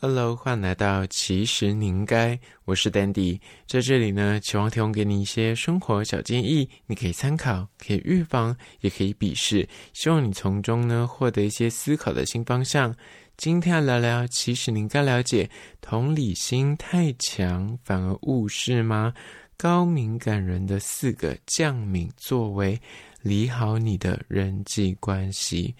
Hello，欢迎来到其实你应该，我是 Dandy，在这里呢，期望提供给你一些生活小建议，你可以参考，可以预防，也可以鄙视，希望你从中呢获得一些思考的新方向。今天要聊聊，其实你应该了解，同理心太强反而误事吗？高敏感人的四个降敏作为，理好你的人际关系。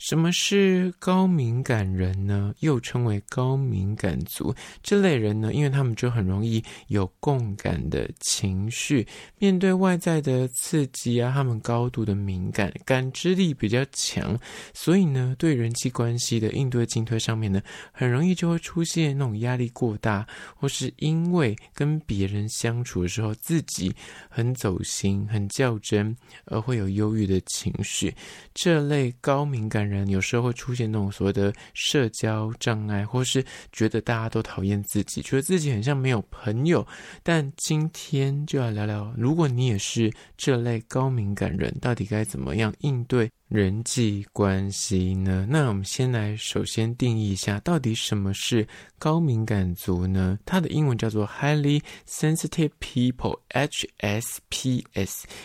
什么是高敏感人呢？又称为高敏感族。这类人呢，因为他们就很容易有共感的情绪，面对外在的刺激啊，他们高度的敏感，感知力比较强，所以呢，对人际关系的应对进退上面呢，很容易就会出现那种压力过大，或是因为跟别人相处的时候自己很走心、很较真，而会有忧郁的情绪。这类高敏感人有时候会出现那种所谓的社交障碍，或是觉得大家都讨厌自己，觉得自己很像没有朋友。但今天就要聊聊，如果你也是这类高敏感人，到底该怎么样应对人际关系呢？那我们先来首先定义一下，到底什么是高敏感族呢？它的英文叫做 Highly Sensitive People（HSPS）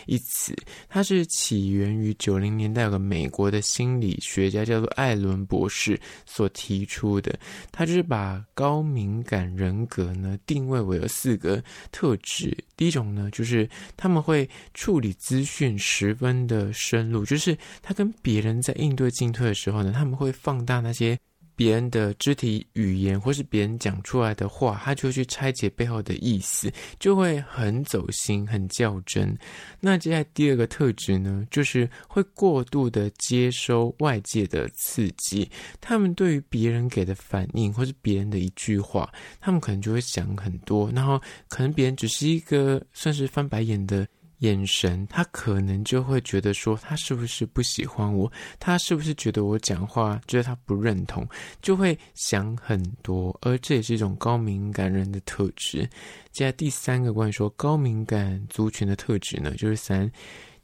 一词，它是起源于九零年代，有个美国的心理学家叫做艾伦博士所提出的。他就是把高敏感人格呢定位为有四个特质。第一种呢，就是他们会处理资讯十分的深入，就是他。跟别人在应对进退的时候呢，他们会放大那些别人的肢体语言，或是别人讲出来的话，他就会去拆解背后的意思，就会很走心、很较真。那接下来第二个特质呢，就是会过度的接收外界的刺激。他们对于别人给的反应，或是别人的一句话，他们可能就会想很多，然后可能别人只是一个算是翻白眼的。眼神，他可能就会觉得说，他是不是不喜欢我？他是不是觉得我讲话觉得他不认同？就会想很多，而这也是一种高敏感人的特质。接下来第三个关于说高敏感族群的特质呢，就是三。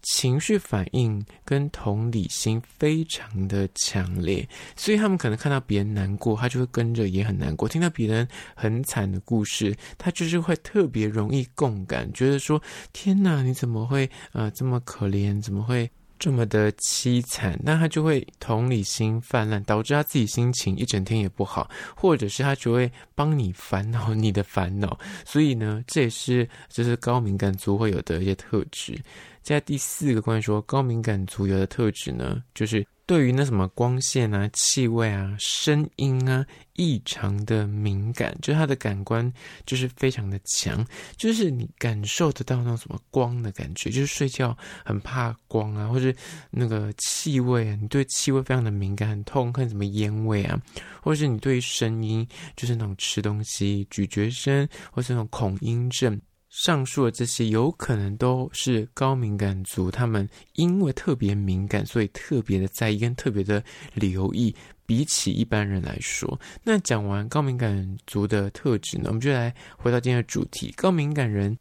情绪反应跟同理心非常的强烈，所以他们可能看到别人难过，他就会跟着也很难过；听到别人很惨的故事，他就是会特别容易共感，觉得说：“天哪，你怎么会呃这么可怜？怎么会这么的凄惨？”那他就会同理心泛滥，导致他自己心情一整天也不好，或者是他就会帮你烦恼你的烦恼。所以呢，这也是就是高敏感族会有的一些特质。在第四个关于说高敏感族有的特质呢，就是对于那什么光线啊、气味啊、声音啊异常的敏感，就是他的感官就是非常的强，就是你感受得到那种什么光的感觉，就是睡觉很怕光啊，或者那个气味啊，你对气味非常的敏感，很痛恨什么烟味啊，或者是你对声音，就是那种吃东西咀嚼声，或是那种恐音症。上述的这些有可能都是高敏感族，他们因为特别敏感，所以特别的在意跟特别的留意，比起一般人来说。那讲完高敏感族的特质呢，我们就来回到今天的主题：高敏感人。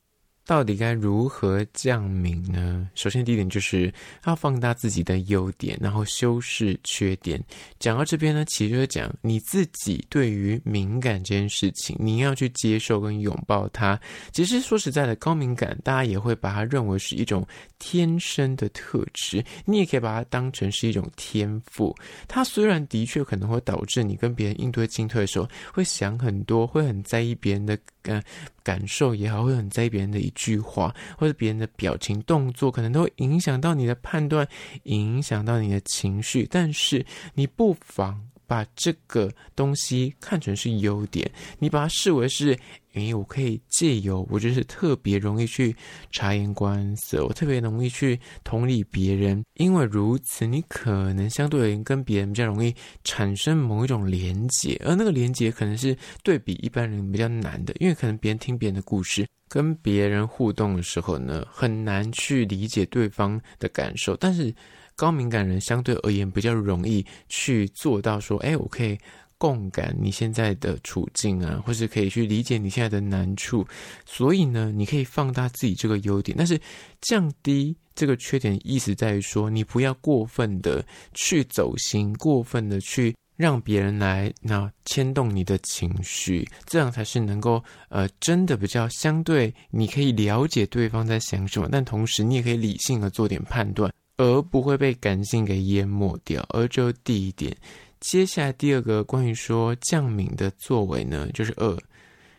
到底该如何降敏呢？首先，第一点就是要放大自己的优点，然后修饰缺点。讲到这边呢，其实就是讲你自己对于敏感这件事情，你要去接受跟拥抱它。其实说实在的，高敏感大家也会把它认为是一种天生的特质，你也可以把它当成是一种天赋。它虽然的确可能会导致你跟别人应对进退的时候会想很多，会很在意别人的。感感受也好，会很在意别人的一句话，或者别人的表情动作，可能都会影响到你的判断，影响到你的情绪。但是你不妨把这个东西看成是优点，你把它视为是。因我可以借由我就是特别容易去察言观色，我特别容易去同理别人。因为如此，你可能相对而言跟别人比较容易产生某一种连结，而那个连结可能是对比一般人比较难的，因为可能别人听别人的故事，跟别人互动的时候呢，很难去理解对方的感受。但是高敏感人相对而言比较容易去做到说，哎，我可以。共感你现在的处境啊，或是可以去理解你现在的难处，所以呢，你可以放大自己这个优点，但是降低这个缺点，意思在于说，你不要过分的去走心，过分的去让别人来那牵动你的情绪，这样才是能够呃真的比较相对，你可以了解对方在想什么，但同时你也可以理性的做点判断，而不会被感性给淹没掉。而这第一点，接下来第二个关于说降敏的作为呢，就是二。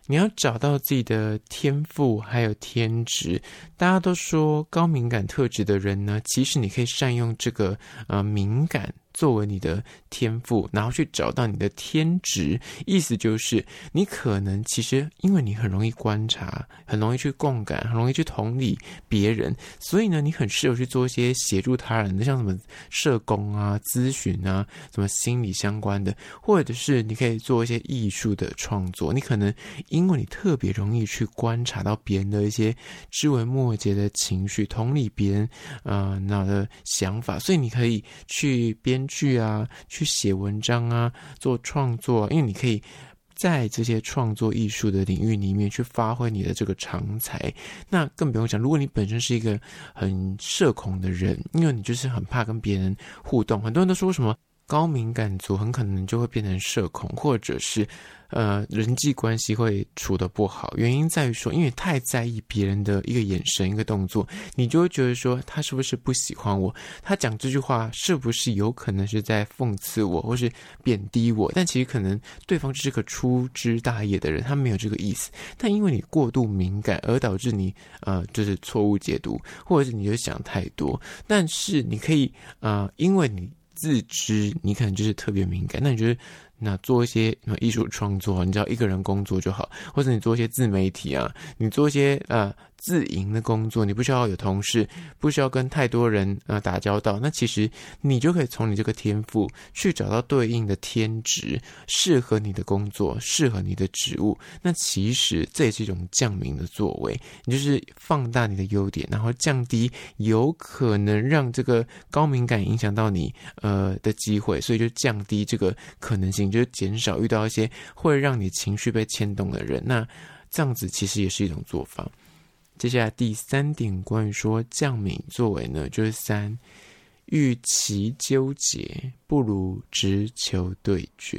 你要找到自己的天赋，还有天职。大家都说高敏感特质的人呢，其实你可以善用这个呃敏感。作为你的天赋，然后去找到你的天职，意思就是你可能其实因为你很容易观察，很容易去共感，很容易去同理别人，所以呢，你很适合去做一些协助他人的，像什么社工啊、咨询啊、什么心理相关的，或者是你可以做一些艺术的创作。你可能因为你特别容易去观察到别人的一些枝微末节的情绪，同理别人呃那的想法，所以你可以去编。剧啊，去写文章啊，做创作，因为你可以在这些创作艺术的领域里面去发挥你的这个长才。那更不用讲，如果你本身是一个很社恐的人，因为你就是很怕跟别人互动，很多人都说什么高敏感族很可能就会变成社恐，或者是。呃，人际关系会处得不好，原因在于说，因为太在意别人的一个眼神、一个动作，你就会觉得说，他是不是不喜欢我？他讲这句话是不是有可能是在讽刺我，或是贬低我？但其实可能对方是个粗枝大叶的人，他没有这个意思。但因为你过度敏感，而导致你呃，就是错误解读，或者是你就想太多。但是你可以呃，因为你自知你可能就是特别敏感，那你觉得？那做一些艺术创作，你只要一个人工作就好，或者你做一些自媒体啊，你做一些啊。自营的工作，你不需要有同事，不需要跟太多人呃打交道。那其实你就可以从你这个天赋去找到对应的天职，适合你的工作，适合你的职务。那其实这也是一种将敏的作为，你就是放大你的优点，然后降低有可能让这个高敏感影响到你呃的机会，所以就降低这个可能性，就是减少遇到一些会让你情绪被牵动的人。那这样子其实也是一种做法。接下来第三点，关于说降敏作为呢，就是三，与其纠结，不如直求对决。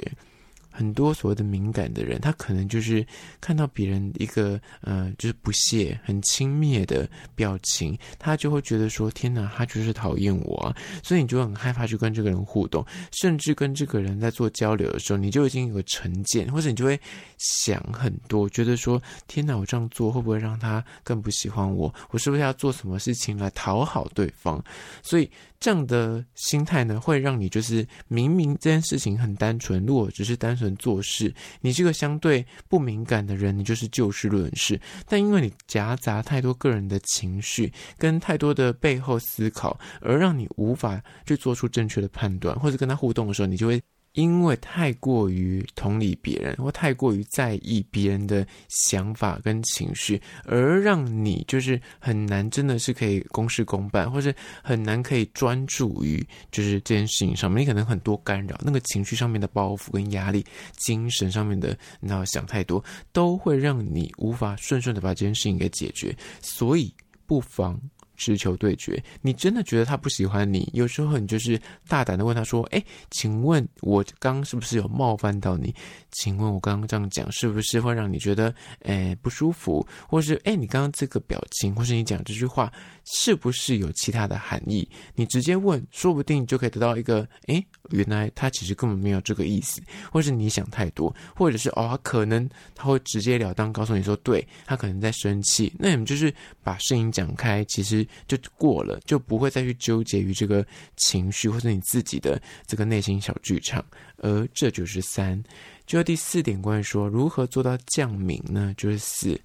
很多所谓的敏感的人，他可能就是看到别人一个呃，就是不屑、很轻蔑的表情，他就会觉得说：“天哪，他就是讨厌我啊！”所以你就很害怕去跟这个人互动，甚至跟这个人在做交流的时候，你就已经有个成见，或者你就会想很多，觉得说：“天哪，我这样做会不会让他更不喜欢我？我是不是要做什么事情来讨好对方？”所以。这样的心态呢，会让你就是明明这件事情很单纯，如果只是单纯做事，你这个相对不敏感的人，你就是就事论事。但因为你夹杂太多个人的情绪跟太多的背后思考，而让你无法去做出正确的判断，或者跟他互动的时候，你就会。因为太过于同理别人，或太过于在意别人的想法跟情绪，而让你就是很难真的是可以公事公办，或是很难可以专注于就是这件事情上面。你可能很多干扰，那个情绪上面的包袱跟压力，精神上面的那想太多，都会让你无法顺顺的把这件事情给解决。所以不妨。直球对决，你真的觉得他不喜欢你？有时候你就是大胆的问他说：“哎，请问我刚是不是有冒犯到你？请问我刚刚这样讲是不是会让你觉得哎不舒服？或是哎你刚刚这个表情，或是你讲这句话，是不是有其他的含义？你直接问，说不定就可以得到一个哎，原来他其实根本没有这个意思，或是你想太多，或者是哦，他可能他会直截了当告诉你说，对，他可能在生气。那你们就是把事情讲开，其实。就过了，就不会再去纠结于这个情绪或者你自己的这个内心小剧场，而这就是三。就第四点，关于说如何做到降明呢？就是四。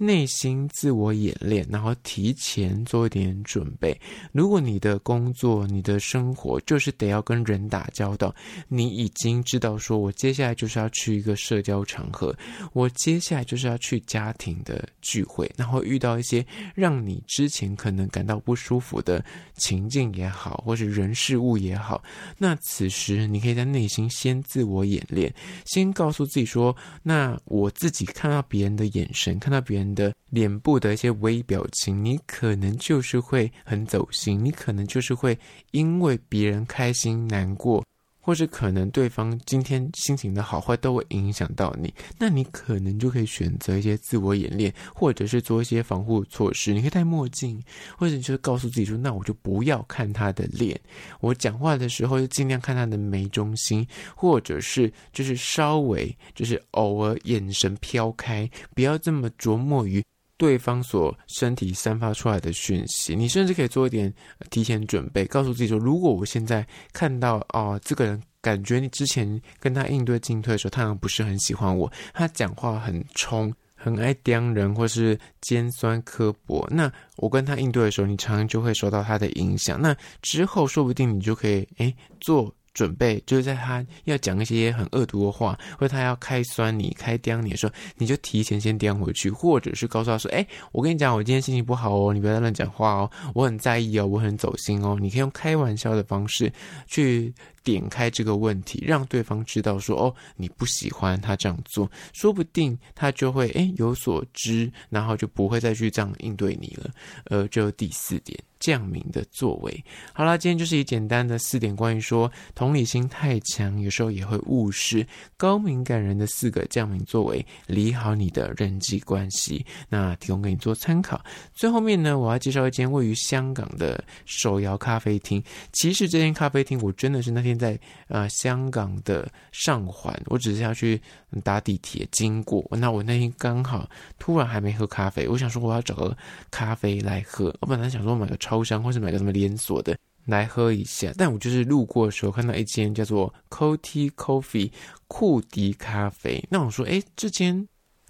内心自我演练，然后提前做一点准备。如果你的工作、你的生活就是得要跟人打交道，你已经知道说，我接下来就是要去一个社交场合，我接下来就是要去家庭的聚会，然后遇到一些让你之前可能感到不舒服的情境也好，或是人事物也好，那此时你可以在内心先自我演练，先告诉自己说，那我自己看到别人的眼神，看到别人。你的脸部的一些微表情，你可能就是会很走心，你可能就是会因为别人开心难过，或是可能对方今天心情的好坏都会影响到你，那你可能就可以选择一些自我演练，或者是做一些防护措施。你可以戴墨镜，或者你就是告诉自己说：“那我就不要看他的脸，我讲话的时候就尽量看他的眉中心，或者是就是稍微就是偶尔眼神飘开，不要这么琢磨于。”对方所身体散发出来的讯息，你甚至可以做一点提前准备，告诉自己说：如果我现在看到哦，这个人感觉你之前跟他应对进退的时候，他好像不是很喜欢我，他讲话很冲，很爱刁人，或是尖酸刻薄，那我跟他应对的时候，你常常就会受到他的影响。那之后说不定你就可以诶做。准备就是在他要讲一些很恶毒的话，或者他要开酸你、开刁你的时候，你就提前先刁回去，或者是告诉他说：“哎，我跟你讲，我今天心情不好哦，你不要乱讲话哦，我很在意哦，我很走心哦。”你可以用开玩笑的方式去。点开这个问题，让对方知道说哦，你不喜欢他这样做，说不定他就会诶有所知，然后就不会再去这样应对你了。呃，这第四点，降明的作为。好啦，今天就是以简单的四点关于说同理心太强，有时候也会误事高敏感人的四个降明作为，理好你的人际关系。那提供给你做参考。最后面呢，我要介绍一间位于香港的手摇咖啡厅。其实这间咖啡厅，我真的是那天。在呃香港的上环，我只是要去搭地铁经过。那我那天刚好突然还没喝咖啡，我想说我要找个咖啡来喝。我本来想说买个超商或是买个什么连锁的来喝一下，但我就是路过的时候看到一间叫做 Coty Coffee 酷迪咖啡。那我说，哎，这间。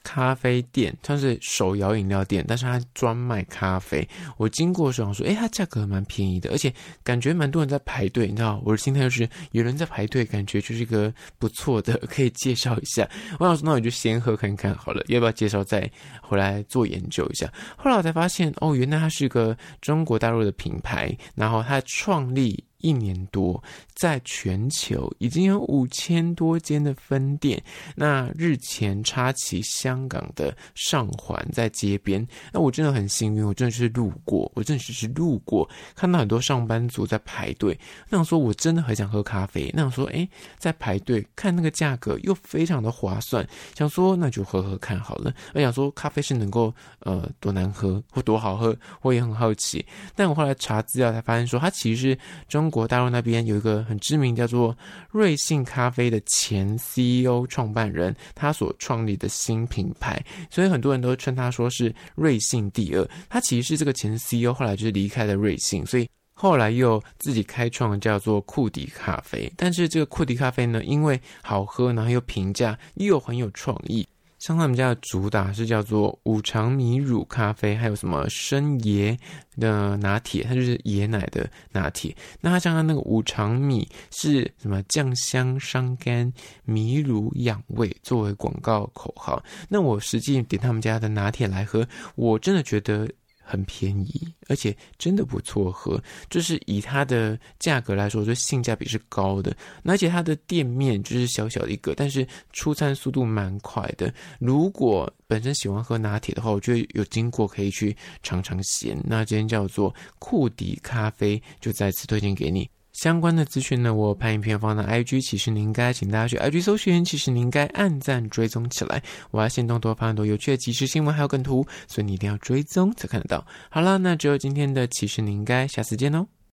咖啡店，它是手摇饮料店，但是它专卖咖啡。我经过的时候说，诶，它价格蛮便宜的，而且感觉蛮多人在排队。你知道，我的心态就是有人在排队，感觉就是一个不错的，可以介绍一下。我想说，那我就先喝看看好了，要不要介绍再回来做研究一下？后来我才发现，哦，原来它是一个中国大陆的品牌，然后它创立。一年多，在全球已经有五千多间的分店。那日前插旗香港的上环，在街边。那我真的很幸运，我真的是路过，我真的只是路过，看到很多上班族在排队。那想说，我真的很想喝咖啡。那想说，诶，在排队看那个价格又非常的划算，想说那就喝喝看好了。我想说，咖啡是能够呃多难喝或多好喝，我也很好奇。但我后来查资料才发现说，它其实是中。中国大陆那边有一个很知名叫做瑞幸咖啡的前 CEO 创办人，他所创立的新品牌，所以很多人都称他说是瑞幸第二。他其实是这个前 CEO，后来就是离开了瑞幸，所以后来又自己开创叫做库迪咖啡。但是这个库迪咖啡呢，因为好喝，然后又平价，又很有创意。像他们家的主打是叫做五常米乳咖啡，还有什么生椰的拿铁，它就是椰奶的拿铁。那它像它那个五常米是什么酱香伤肝，米乳养胃作为广告口号。那我实际点他们家的拿铁来喝，我真的觉得。很便宜，而且真的不错喝。就是以它的价格来说，就性价比是高的。而且它的店面就是小小的一个，但是出餐速度蛮快的。如果本身喜欢喝拿铁的话，我觉得有经过可以去尝尝鲜。那今天叫做库迪咖啡，就再次推荐给你。相关的资讯呢，我拍影片放到 IG，其实你应该请大家去 IG 搜寻，其实你应该按赞追踪起来。我要先动多发很多有趣的即时新闻，还有梗图，所以你一定要追踪才看得到。好了，那只有今天的其实你应该，下次见哦。